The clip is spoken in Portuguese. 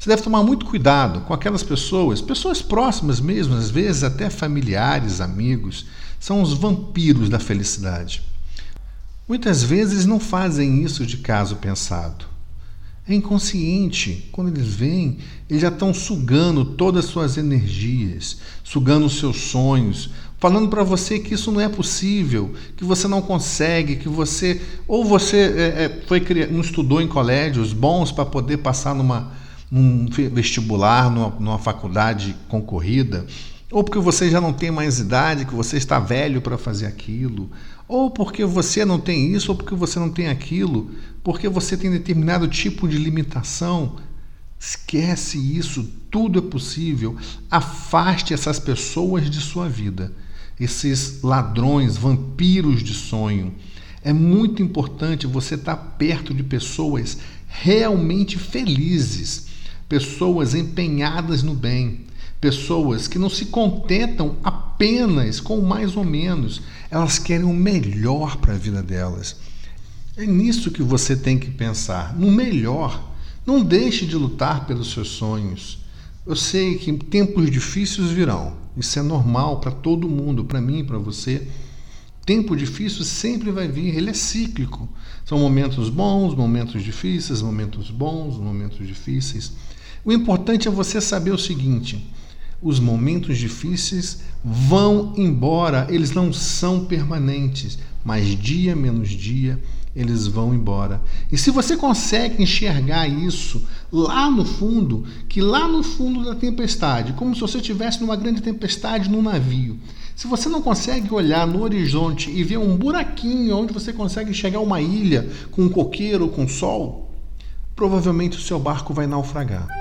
Você deve tomar muito cuidado com aquelas pessoas, pessoas próximas mesmo, às vezes até familiares, amigos, são os vampiros da felicidade. Muitas vezes não fazem isso de caso pensado. É inconsciente. Quando eles vêm, eles já estão sugando todas as suas energias, sugando os seus sonhos, falando para você que isso não é possível, que você não consegue, que você ou você é, é, foi não estudou em colégios bons para poder passar numa num vestibular, numa, numa faculdade concorrida, ou porque você já não tem mais idade, que você está velho para fazer aquilo, ou porque você não tem isso, ou porque você não tem aquilo, porque você tem determinado tipo de limitação. Esquece isso, tudo é possível. Afaste essas pessoas de sua vida, esses ladrões, vampiros de sonho. É muito importante você estar perto de pessoas realmente felizes pessoas empenhadas no bem, pessoas que não se contentam apenas com mais ou menos, elas querem o melhor para a vida delas. É nisso que você tem que pensar, no melhor. Não deixe de lutar pelos seus sonhos. Eu sei que tempos difíceis virão. Isso é normal para todo mundo, para mim, para você. Tempo difícil sempre vai vir, ele é cíclico. São momentos bons, momentos difíceis, momentos bons, momentos difíceis. O importante é você saber o seguinte: os momentos difíceis vão embora, eles não são permanentes, mas dia menos dia eles vão embora. E se você consegue enxergar isso lá no fundo, que lá no fundo da tempestade, como se você estivesse numa grande tempestade num navio, se você não consegue olhar no horizonte e ver um buraquinho onde você consegue enxergar uma ilha com um coqueiro, com sol, provavelmente o seu barco vai naufragar.